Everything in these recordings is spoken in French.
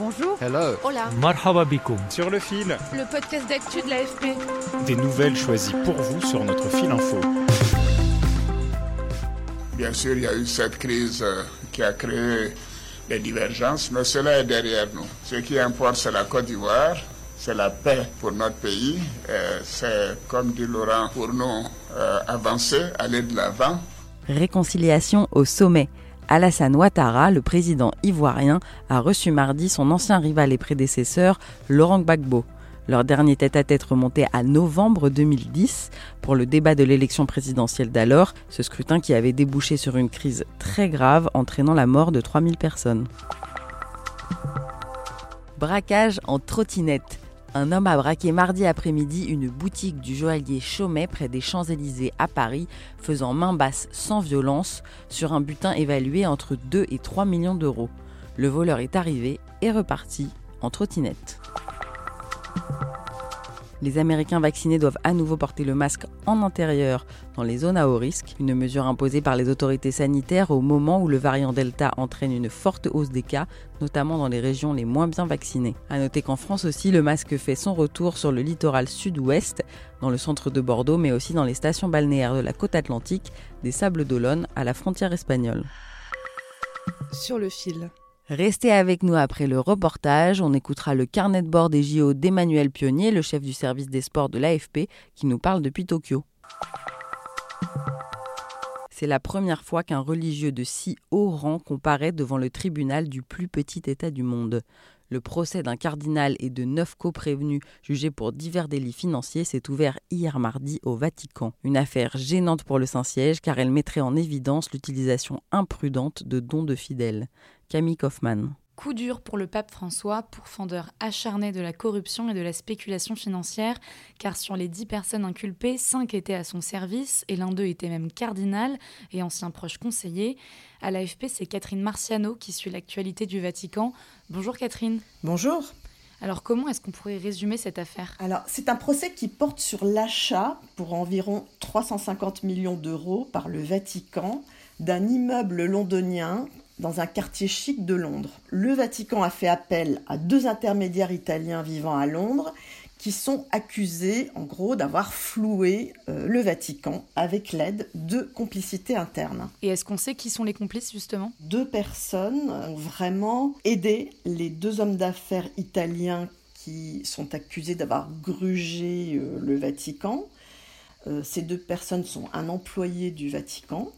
Bonjour. Hello. Hola. Marhaba bikoum. Sur le fil. Le podcast d'actu de l'AFP. Des nouvelles choisies pour vous sur notre fil info. Bien sûr, il y a eu cette crise euh, qui a créé des divergences, mais cela est derrière nous. Ce qui importe, c'est la Côte d'Ivoire, c'est la paix pour notre pays, c'est, comme dit Laurent, pour nous euh, avancer, aller de l'avant. Réconciliation au sommet. Alassane Ouattara, le président ivoirien, a reçu mardi son ancien rival et prédécesseur, Laurent Gbagbo. Leur dernier tête-à-tête remontait à novembre 2010 pour le débat de l'élection présidentielle d'alors, ce scrutin qui avait débouché sur une crise très grave entraînant la mort de 3000 personnes. Braquage en trottinette. Un homme a braqué mardi après-midi une boutique du joaillier Chaumet près des Champs-Élysées à Paris, faisant main basse sans violence sur un butin évalué entre 2 et 3 millions d'euros. Le voleur est arrivé et reparti en trottinette. Les Américains vaccinés doivent à nouveau porter le masque en intérieur dans les zones à haut risque, une mesure imposée par les autorités sanitaires au moment où le variant Delta entraîne une forte hausse des cas, notamment dans les régions les moins bien vaccinées. A noter qu'en France aussi, le masque fait son retour sur le littoral sud-ouest, dans le centre de Bordeaux, mais aussi dans les stations balnéaires de la côte atlantique, des Sables d'Olonne à la frontière espagnole. Sur le fil. Restez avec nous après le reportage. On écoutera le carnet de bord des JO d'Emmanuel Pionnier, le chef du service des sports de l'AFP, qui nous parle depuis Tokyo. C'est la première fois qu'un religieux de si haut rang comparaît devant le tribunal du plus petit État du monde. Le procès d'un cardinal et de neuf co-prévenus jugés pour divers délits financiers s'est ouvert hier mardi au Vatican. Une affaire gênante pour le Saint-Siège car elle mettrait en évidence l'utilisation imprudente de dons de fidèles. Camille Kaufmann. Coup dur pour le pape François, pourfendeur acharné de la corruption et de la spéculation financière, car sur les dix personnes inculpées, cinq étaient à son service et l'un d'eux était même cardinal et ancien proche conseiller. À l'AFP, c'est Catherine Marciano qui suit l'actualité du Vatican. Bonjour Catherine. Bonjour. Alors comment est-ce qu'on pourrait résumer cette affaire? Alors c'est un procès qui porte sur l'achat pour environ 350 millions d'euros par le Vatican d'un immeuble londonien dans un quartier chic de Londres. Le Vatican a fait appel à deux intermédiaires italiens vivant à Londres qui sont accusés, en gros, d'avoir floué euh, le Vatican avec l'aide de complicités internes. Et est-ce qu'on sait qui sont les complices, justement? Deux personnes ont vraiment aidé les deux hommes d'affaires italiens qui sont accusés d'avoir grugé euh, le Vatican. Euh, ces deux personnes sont un employé du Vatican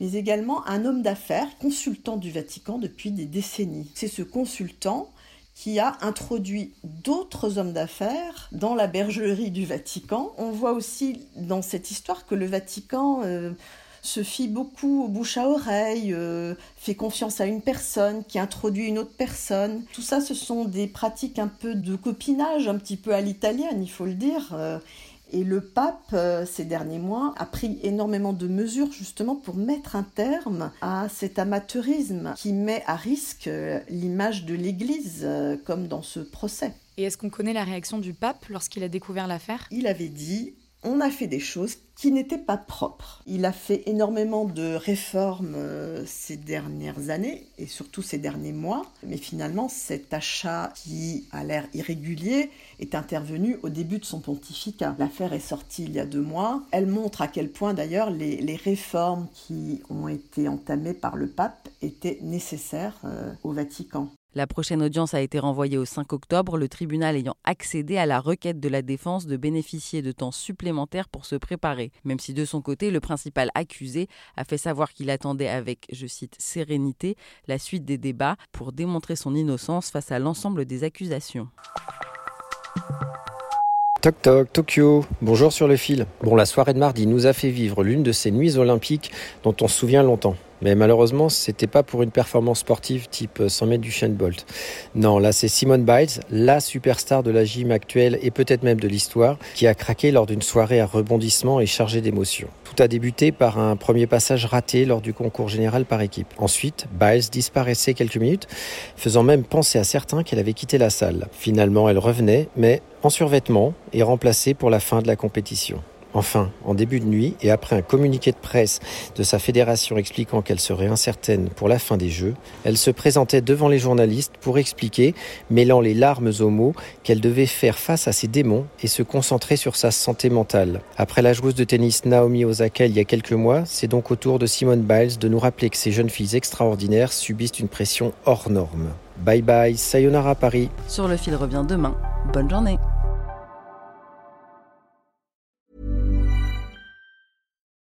mais également un homme d'affaires, consultant du Vatican depuis des décennies. C'est ce consultant qui a introduit d'autres hommes d'affaires dans la bergerie du Vatican. On voit aussi dans cette histoire que le Vatican euh, se fie beaucoup au bouche à oreille, euh, fait confiance à une personne qui introduit une autre personne. Tout ça, ce sont des pratiques un peu de copinage, un petit peu à l'italienne, il faut le dire. Euh, et le pape, euh, ces derniers mois, a pris énormément de mesures justement pour mettre un terme à cet amateurisme qui met à risque euh, l'image de l'Église, euh, comme dans ce procès. Et est-ce qu'on connaît la réaction du pape lorsqu'il a découvert l'affaire? Il avait dit on a fait des choses qui n'étaient pas propres. Il a fait énormément de réformes euh, ces dernières années et surtout ces derniers mois, mais finalement cet achat qui a l'air irrégulier est intervenu au début de son pontificat. L'affaire est sortie il y a deux mois. Elle montre à quel point d'ailleurs les, réformes qui ont été entamées par le pape étaient nécessaires euh, au Vatican. La prochaine audience a été renvoyée au 5 octobre, le tribunal ayant accédé à la requête de la défense de bénéficier de temps supplémentaire pour se préparer, même si de son côté, le principal accusé a fait savoir qu'il attendait avec, je cite, sérénité, la suite des débats pour démontrer son innocence face à l'ensemble des accusations. Toc toc, Tokyo, bonjour sur le fil. Bon, la soirée de mardi nous a fait vivre l'une de ces nuits olympiques dont on se souvient longtemps. Mais malheureusement, c'était pas pour une performance sportive type 100 mètres du Shane Bolt. Non, là c'est Simone Biles, la superstar de la gym actuelle et peut-être même de l'histoire, qui a craqué lors d'une soirée à rebondissement et chargée d'émotions. Tout a débuté par un premier passage raté lors du concours général par équipe. Ensuite, Biles disparaissait quelques minutes, faisant même penser à certains qu'elle avait quitté la salle. Finalement, elle revenait, mais en survêtement et remplacée pour la fin de la compétition. Enfin, en début de nuit et après un communiqué de presse de sa fédération expliquant qu'elle serait incertaine pour la fin des Jeux, elle se présentait devant les journalistes pour expliquer, mêlant les larmes aux mots, qu'elle devait faire face à ses démons et se concentrer sur sa santé mentale. Après la joueuse de tennis Naomi Osaka il y a quelques mois, c'est donc au tour de Simone Biles de nous rappeler que ces jeunes filles extraordinaires subissent une pression hors norme. Bye bye, sayonara Paris. Sur le fil revient demain. Bonne journée.